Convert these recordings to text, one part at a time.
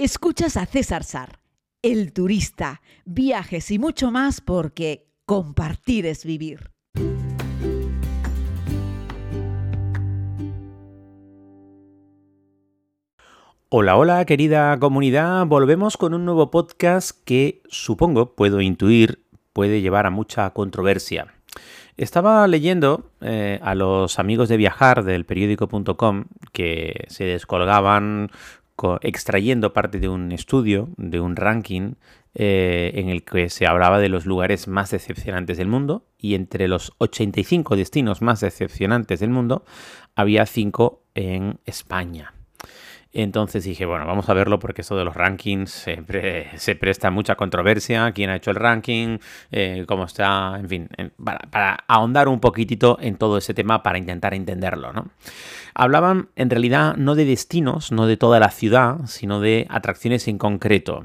Escuchas a César Sar, el turista, viajes y mucho más porque compartir es vivir. Hola, hola querida comunidad, volvemos con un nuevo podcast que supongo, puedo intuir, puede llevar a mucha controversia. Estaba leyendo eh, a los amigos de viajar del periódico.com que se descolgaban extrayendo parte de un estudio, de un ranking, eh, en el que se hablaba de los lugares más decepcionantes del mundo y entre los 85 destinos más decepcionantes del mundo había 5 en España. Entonces dije, bueno, vamos a verlo porque eso de los rankings siempre se presta mucha controversia, quién ha hecho el ranking, eh, cómo está, en fin, para, ahondar un poquitito en todo ese tema para intentar entenderlo, ¿no? Hablaban en realidad no de destinos, no de toda la ciudad, sino de atracciones en concreto.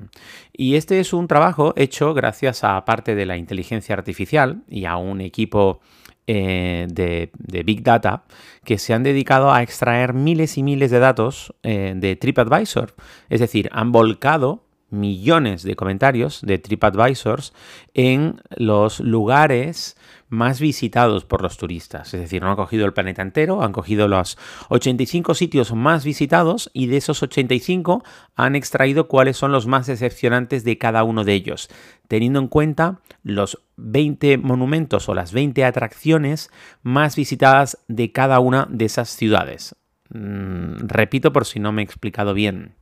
Y este es un trabajo hecho gracias a parte de la inteligencia artificial y a un equipo eh, de, Big Data que se han dedicado a extraer miles y miles de datos eh, de TripAdvisor. Es decir, han volcado millones de comentarios de TripAdvisors en los lugares más visitados por los turistas. Es decir, no han cogido el planeta entero, han cogido los 85 sitios más visitados y de esos 85 han extraído cuáles son los más decepcionantes de cada uno de ellos, teniendo en cuenta los 20 monumentos o las 20 atracciones más visitadas de cada una de esas ciudades. Mm, repito por si no me he explicado bien.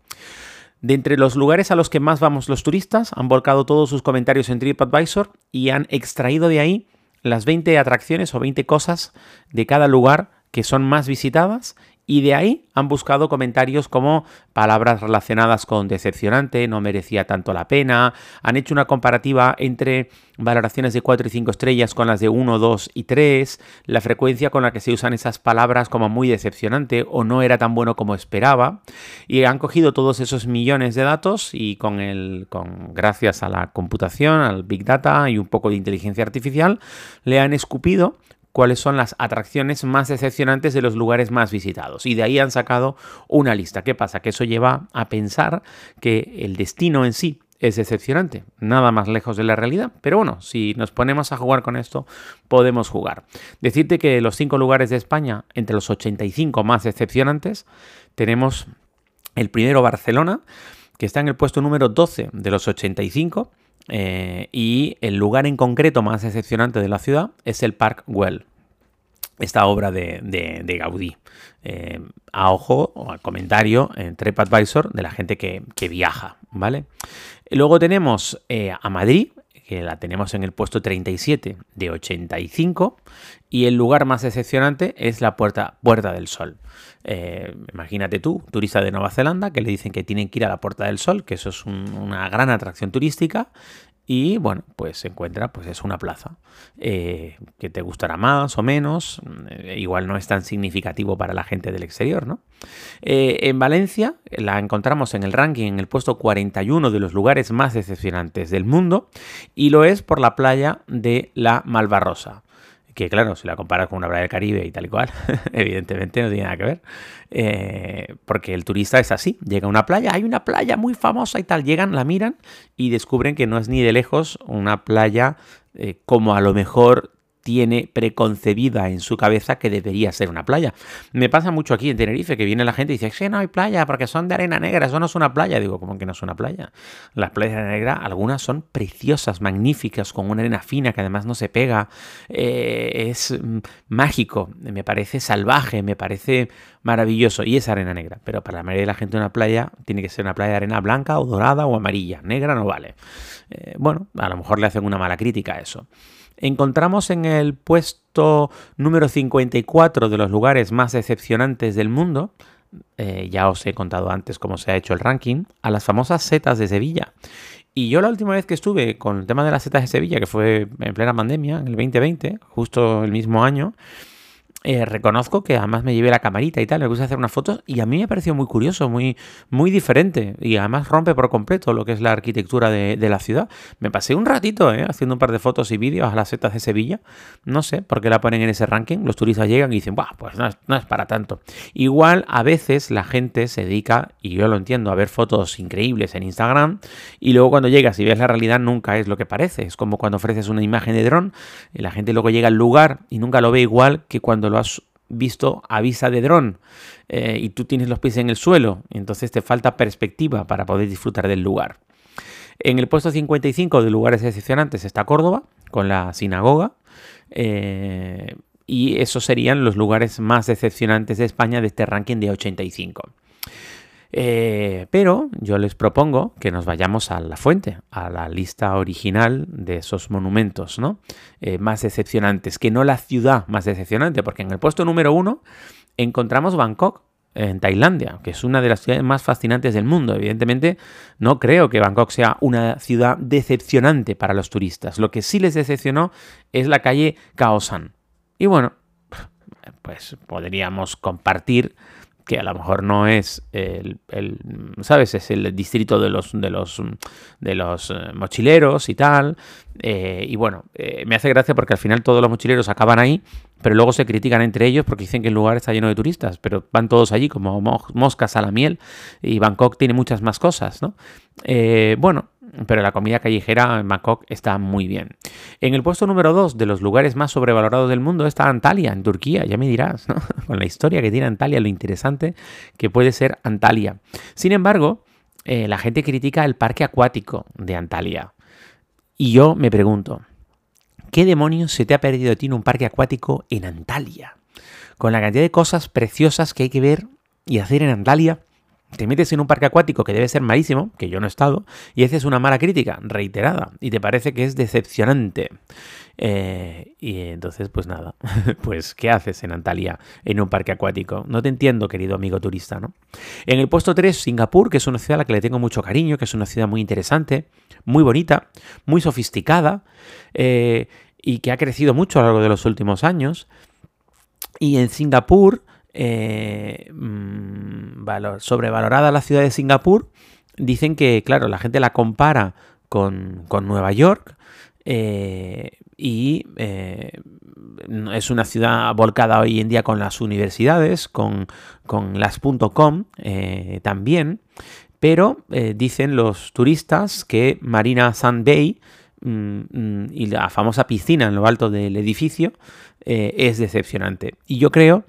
De entre los lugares a los que más vamos los turistas, han volcado todos sus comentarios en TripAdvisor y han extraído de ahí las 20 atracciones o 20 cosas de cada lugar que son más visitadas y de ahí han buscado comentarios como palabras relacionadas con decepcionante, no merecía tanto la pena, han hecho una comparativa entre valoraciones de 4 y 5 estrellas con las de 1, 2 y 3, la frecuencia con la que se usan esas palabras como muy decepcionante o no era tan bueno como esperaba, y han cogido todos esos millones de datos y con el con gracias a la computación, al big data y un poco de inteligencia artificial, le han escupido cuáles son las atracciones más decepcionantes de los lugares más visitados. Y de ahí han sacado una lista. ¿Qué pasa? Que eso lleva a pensar que el destino en sí es decepcionante, nada más lejos de la realidad. Pero bueno, si nos ponemos a jugar con esto, podemos jugar. Decirte que los cinco lugares de España, entre los 85 más decepcionantes, tenemos el primero Barcelona, que está en el puesto número 12 de los 85 eh, y el lugar en concreto más decepcionante de la ciudad es el Park Well, esta obra de, Gaudí. Eh, a ojo o al comentario en TripAdvisor de la gente que, viaja, ¿vale? Luego tenemos eh, a Madrid, que la tenemos en el puesto 37 de 85, y el lugar más decepcionante es la Puerta, Puerta del Sol. Eh, imagínate tú, turista de Nueva Zelanda, que le dicen que tienen que ir a la Puerta del Sol, que eso es una gran atracción turística, y bueno, pues se encuentra, pues es una plaza eh, que te gustará más o menos, eh, igual no es tan significativo para la gente del exterior, ¿no? en Valencia la encontramos en el ranking en el puesto 41 de los lugares más decepcionantes del mundo y lo es por la playa de la Malvarrosa que claro, si la comparas con una playa del Caribe y tal y cual, evidentemente no tiene nada que ver, eh, porque el turista es así, llega a una playa, hay una playa muy famosa y tal, llegan, la miran y descubren que no es ni de lejos una playa eh, como a lo mejor tiene preconcebida en su cabeza que debería ser una playa. Me pasa mucho aquí en Tenerife que viene la gente y dice, que no hay playa porque son de arena negra, eso no es una playa. Digo, ¿cómo que no es una playa? Las playas de arena negra, algunas son preciosas, magníficas, con una arena fina que además no se pega. Eh, es mm, mágico, me parece salvaje, me parece maravilloso y es arena negra. Pero para la mayoría de la gente una playa tiene que ser una playa de arena blanca o dorada o amarilla. Negra no vale. Eh, bueno, a lo mejor le hacen una mala crítica a eso encontramos en el puesto número 54 de los lugares más decepcionantes del mundo, eh, ya os he contado antes cómo se ha hecho el ranking, a las famosas setas de Sevilla. Y yo la última vez que estuve con el tema de las setas de Sevilla, que fue en plena pandemia, en el 2020, justo el mismo año, eh, reconozco que además me llevé la camarita y tal, me puse a hacer unas fotos y a mí me pareció muy curioso, muy, muy diferente y además rompe por completo lo que es la arquitectura de, la ciudad. Me pasé un ratito eh, haciendo un par de fotos y vídeos a las setas de Sevilla, no sé por qué la ponen en ese ranking, los turistas llegan y dicen, Buah, pues no es, no es para tanto. Igual a veces la gente se dedica, y yo lo entiendo, a ver fotos increíbles en Instagram y luego cuando llegas y ves la realidad nunca es lo que parece, es como cuando ofreces una imagen de dron y la gente luego llega al lugar y nunca lo ve igual que cuando lo has visto a vista de dron eh, y tú tienes los pies en el suelo, entonces te falta perspectiva para poder disfrutar del lugar. En el puesto 55 de lugares decepcionantes está Córdoba, con la sinagoga. Eh, y esos serían los lugares más decepcionantes de España de este ranking de 85. Eh, pero yo les propongo que nos vayamos a la fuente, a la lista original de esos monumentos ¿no? Eh, más decepcionantes, que no la ciudad más decepcionante, porque en el puesto número uno encontramos Bangkok, en Tailandia, que es una de las ciudades más fascinantes del mundo. Evidentemente, no creo que Bangkok sea una ciudad decepcionante para los turistas. Lo que sí les decepcionó es la calle Kaosan. Y bueno, pues podríamos compartir que a lo mejor no es el, ¿sabes? Es el distrito de los, de los, de los eh, mochileros y tal. Eh, y bueno, eh, me hace gracia porque al final todos los mochileros acaban ahí, pero luego se critican entre ellos porque dicen que el lugar está lleno de turistas, pero van todos allí como moscas a la miel y Bangkok tiene muchas más cosas, ¿no? bueno, pero la comida callejera en Bangkok está muy bien. En el puesto número 2 de los lugares más sobrevalorados del mundo está Antalya, en Turquía, ya me dirás, ¿no? con la historia que tiene Antalya, lo interesante que puede ser Antalya. Sin embargo, eh, la gente critica el parque acuático de Antalya. Y yo me pregunto, ¿qué demonios se te ha perdido a ti en un parque acuático en Antalya? Con la cantidad de cosas preciosas que hay que ver y hacer en Antalya, te metes en un parque acuático que debe ser malísimo, que yo no he estado, y haces una mala crítica reiterada y te parece que es decepcionante. Eh, y entonces, pues nada, pues ¿qué haces en Antalya en un parque acuático? No te entiendo, querido amigo turista, ¿no? En el puesto 3, Singapur, que es una ciudad a la que le tengo mucho cariño, que es una ciudad muy interesante, muy bonita, muy sofisticada eh, y que ha crecido mucho a lo largo de los últimos años. Y en Singapur eh, mm, sobrevalorada la ciudad de Singapur, dicen que, claro, la gente la compara con, Nueva York eh, y eh, es una ciudad volcada hoy en día con las universidades, con, con las .com también, pero dicen los turistas que Marina Sand Bay mm, mm, y la famosa piscina en lo alto del edificio es decepcionante. Y yo creo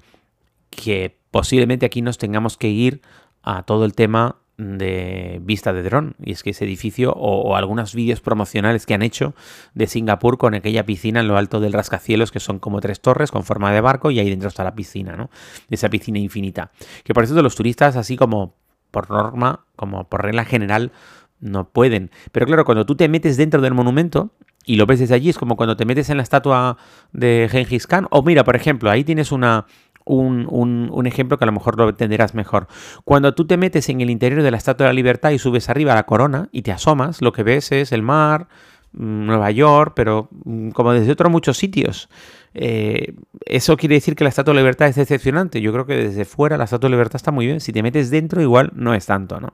posiblemente aquí nos tengamos que ir a todo el tema de vista de dron. Y es que ese edificio o, algunos vídeos promocionales que han hecho de Singapur con aquella piscina en lo alto del rascacielos que son como tres torres con forma de barco y ahí dentro está la piscina, ¿no? Esa piscina infinita. Que por eso los turistas así como por norma, como por regla general, no pueden. Pero claro, cuando tú te metes dentro del monumento y lo ves desde allí, es como cuando te metes en la estatua de Genghis Khan. O mira, por ejemplo, ahí tienes una, un, ejemplo que a lo mejor lo entenderás mejor. Cuando tú te metes en el interior de la Estatua de la Libertad y subes arriba a la corona y te asomas, lo que ves es el mar, mm, Nueva York, pero mm, como desde otros muchos sitios. Eh, eso quiere decir que la Estatua de la Libertad es decepcionante. Yo creo que desde fuera la Estatua de la Libertad está muy bien. Si te metes dentro, igual no es tanto, ¿no?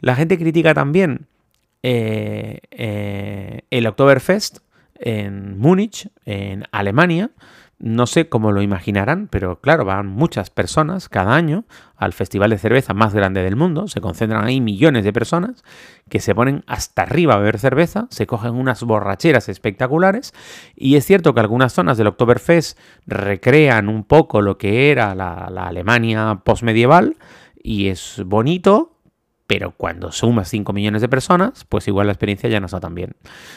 La gente critica también eh, eh, el Oktoberfest en Múnich, en Alemania, no sé cómo lo imaginarán, pero claro, van muchas personas cada año al festival de cerveza más grande del mundo, se concentran ahí millones de personas que se ponen hasta arriba a beber cerveza, se cogen unas borracheras espectaculares y es cierto que algunas zonas del Oktoberfest recrean un poco lo que era la, Alemania postmedieval y es bonito, pero cuando sumas 5 millones de personas, pues igual la experiencia ya no está tan bien.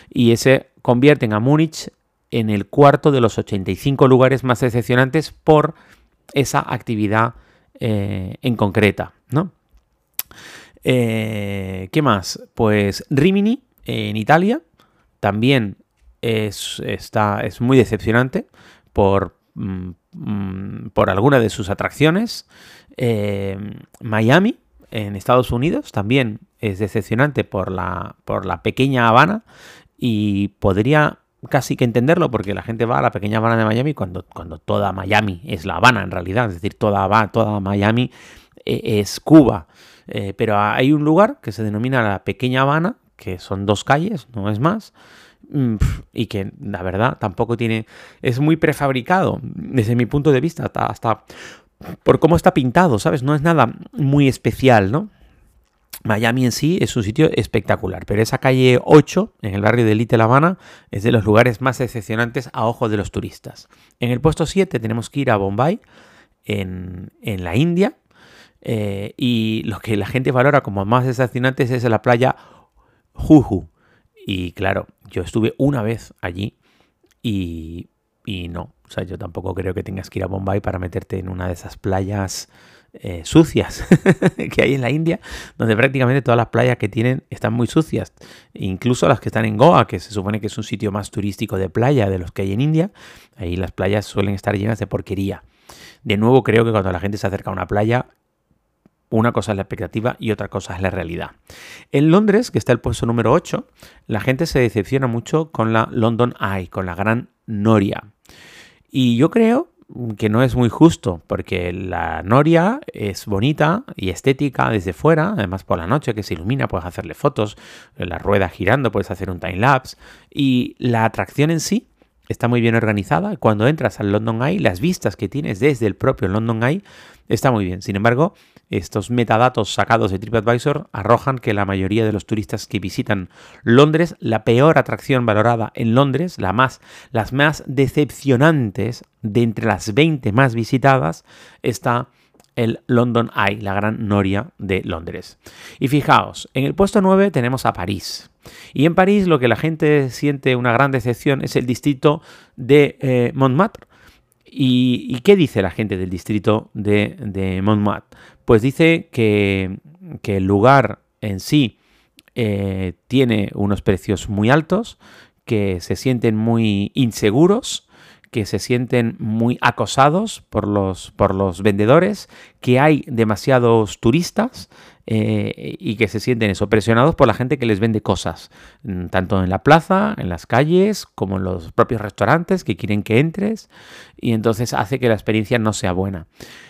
Y ese convierten a Múnich en el cuarto de los 85 lugares más decepcionantes por esa actividad eh, en concreta, ¿no? Eh, ¿Qué más? Pues Rimini, en Italia, también es, está, es muy decepcionante por, mm, por alguna de sus atracciones. Eh, Miami, en Estados Unidos, también es decepcionante por la, por la pequeña Habana y podría casi que entenderlo porque la gente va a la pequeña Habana de Miami cuando, cuando toda Miami es La Habana en realidad, es decir, toda, toda Miami eh, es Cuba. Eh, pero hay un lugar que se denomina la Pequeña Habana, que son dos calles, no es más, mm, y que la verdad tampoco tiene, es muy prefabricado desde mi punto de vista, hasta, hasta por cómo está pintado, ¿sabes? No es nada muy especial, ¿no? Miami en sí es un sitio espectacular, pero esa calle 8, en el barrio de Little Habana, es de los lugares más decepcionantes a ojos de los turistas. En el puesto 7 tenemos que ir a Bombay, en, la India, eh, y lo que la gente valora como más decepcionantes es la playa Juju. Y claro, yo estuve una vez allí y, y no, o sea, yo tampoco creo que tengas que ir a Bombay para meterte en una de esas playas eh, sucias que hay en la India, donde prácticamente todas las playas que tienen están muy sucias. Incluso las que están en Goa, que se supone que es un sitio más turístico de playa de los que hay en India, ahí las playas suelen estar llenas de porquería. De nuevo, creo que cuando la gente se acerca a una playa, una cosa es la expectativa y otra cosa es la realidad. En Londres, que está el puesto número 8, la gente se decepciona mucho con la London Eye, con la gran Noria. Y yo creo que no es muy justo, porque la noria es bonita y estética desde fuera, además por la noche que se ilumina puedes hacerle fotos, la rueda girando puedes hacer un time lapse y la atracción en sí está muy bien organizada. Cuando entras al London Eye, las vistas que tienes desde el propio London Eye está muy bien. Sin embargo, estos metadatos sacados de TripAdvisor arrojan que la mayoría de los turistas que visitan Londres, la peor atracción valorada en Londres, la más, las más decepcionantes de entre las 20 más visitadas, está el London Eye, la gran noria de Londres. Y fijaos, en el puesto 9 tenemos a París. Y en París lo que la gente siente una gran decepción es el distrito de eh, Montmartre. ¿Y, qué dice la gente del distrito de, Montmartre? Pues dice que, el lugar en sí eh, tiene unos precios muy altos, que se sienten muy inseguros, que se sienten muy acosados por los, por los vendedores, que hay demasiados turistas eh, y que se sienten eso, presionados por la gente que les vende cosas, mm, tanto en la plaza, en las calles, como en los propios restaurantes que quieren que entres y entonces hace que la experiencia no sea buena.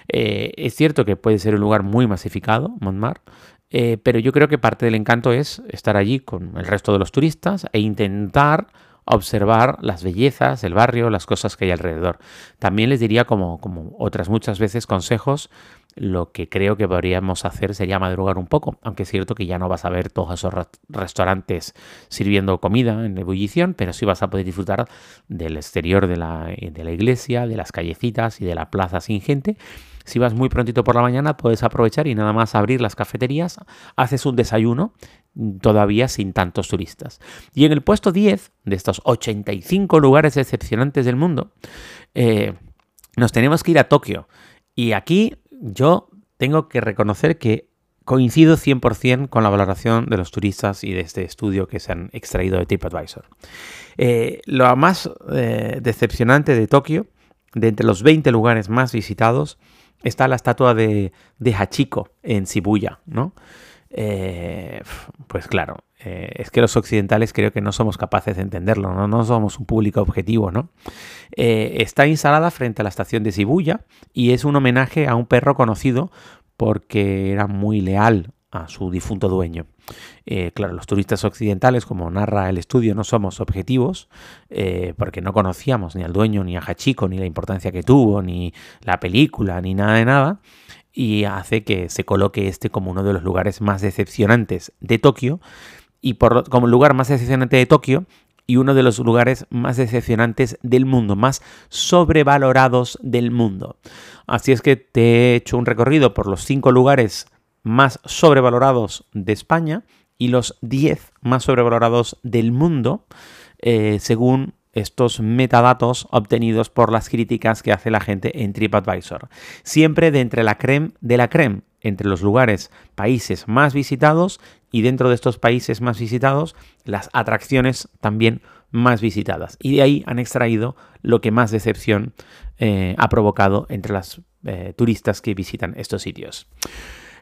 Eh, es cierto que puede ser un lugar muy masificado, Montmartre, eh, pero yo creo que parte del encanto es estar allí con el resto de los turistas e intentar observar las bellezas, el barrio, las cosas que hay alrededor. También les diría, como, como otras muchas veces, consejos lo que creo que podríamos hacer sería madrugar un poco, aunque es cierto que ya no vas a ver todos esos restaurantes sirviendo comida en ebullición, pero sí vas a poder disfrutar del exterior de la, de la iglesia, de las callecitas y de la plaza sin gente. Si vas muy prontito por la mañana, puedes aprovechar y nada más abrir las cafeterías, haces un desayuno todavía sin tantos turistas. Y en el puesto 10 de estos 85 lugares excepcionantes del mundo, eh, nos tenemos que ir a Tokio. Y aquí yo tengo que reconocer que coincido 100% con la valoración de los turistas y de este estudio que se han extraído de TripAdvisor. Eh, lo más eh, decepcionante de Tokio, de entre los 20 lugares más visitados, está la estatua de, de Hachiko en Shibuya, ¿no? Eh, pues claro, eh, es que los occidentales creo que no somos capaces de entenderlo, no, somos un público objetivo, ¿no? Eh, está instalada frente a la estación de Shibuya y es un homenaje a un perro conocido porque era muy leal a su difunto dueño. claro, los turistas occidentales, como narra el estudio, no somos objetivos porque no conocíamos ni al dueño, ni a Hachiko, ni la importancia que tuvo, ni la película, ni nada de nada y hace que se coloque este como uno de los lugares más decepcionantes de Tokio y como lugar más decepcionante de Tokio y uno de los lugares más decepcionantes del mundo, más sobrevalorados del mundo. Así es que te he hecho un recorrido por los cinco lugares más sobrevalorados de España y los 10 más sobrevalorados del mundo, eh, según estos metadatos obtenidos por las críticas que hace la gente en TripAdvisor. Siempre de entre la creme de la creme, entre los lugares, países más visitados y dentro de estos países más visitados, las atracciones también más visitadas. Y de ahí han extraído lo que más decepción eh, ha provocado entre las eh, turistas que visitan estos sitios.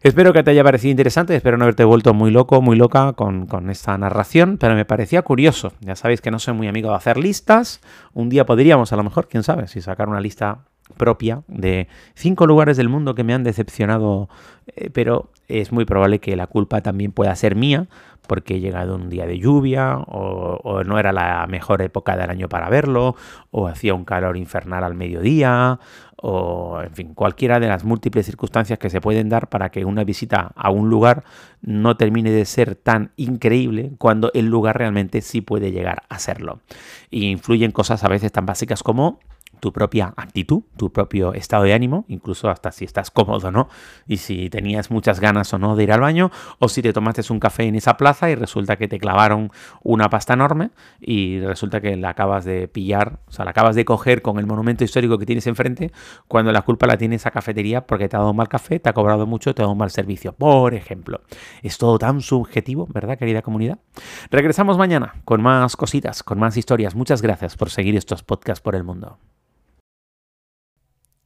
Espero que te haya parecido interesante, espero no haberte vuelto muy loco, muy loca con, con, esta narración, pero me parecía curioso. Ya sabéis que no soy muy amigo de hacer listas. Un día podríamos, a lo mejor, quién sabe, si sacar una lista propia de cinco lugares del mundo que me han decepcionado, eh, pero es muy probable que la culpa también pueda ser mía, porque he llegado un día de lluvia, o, o, no era la mejor época del año para verlo, o hacía un calor infernal al mediodía, o en fin, cualquiera de las múltiples circunstancias que se pueden dar para que una visita a un lugar no termine de ser tan increíble cuando el lugar realmente sí puede llegar a serlo. Y influyen cosas a veces tan básicas como tu propia actitud, tu propio estado de ánimo, incluso hasta si estás cómodo, ¿no? Y si tenías muchas ganas o no de ir al baño, o si te tomaste un café en esa plaza y resulta que te clavaron una pasta enorme y resulta que la acabas de pillar, o sea, la acabas de coger con el monumento histórico que tienes enfrente, cuando la culpa la tiene esa cafetería porque te ha dado mal café, te ha cobrado mucho, te ha dado un mal servicio, por ejemplo. Es todo tan subjetivo, ¿verdad, querida comunidad? Regresamos mañana con más cositas, con más historias. Muchas gracias por seguir estos podcasts por el mundo.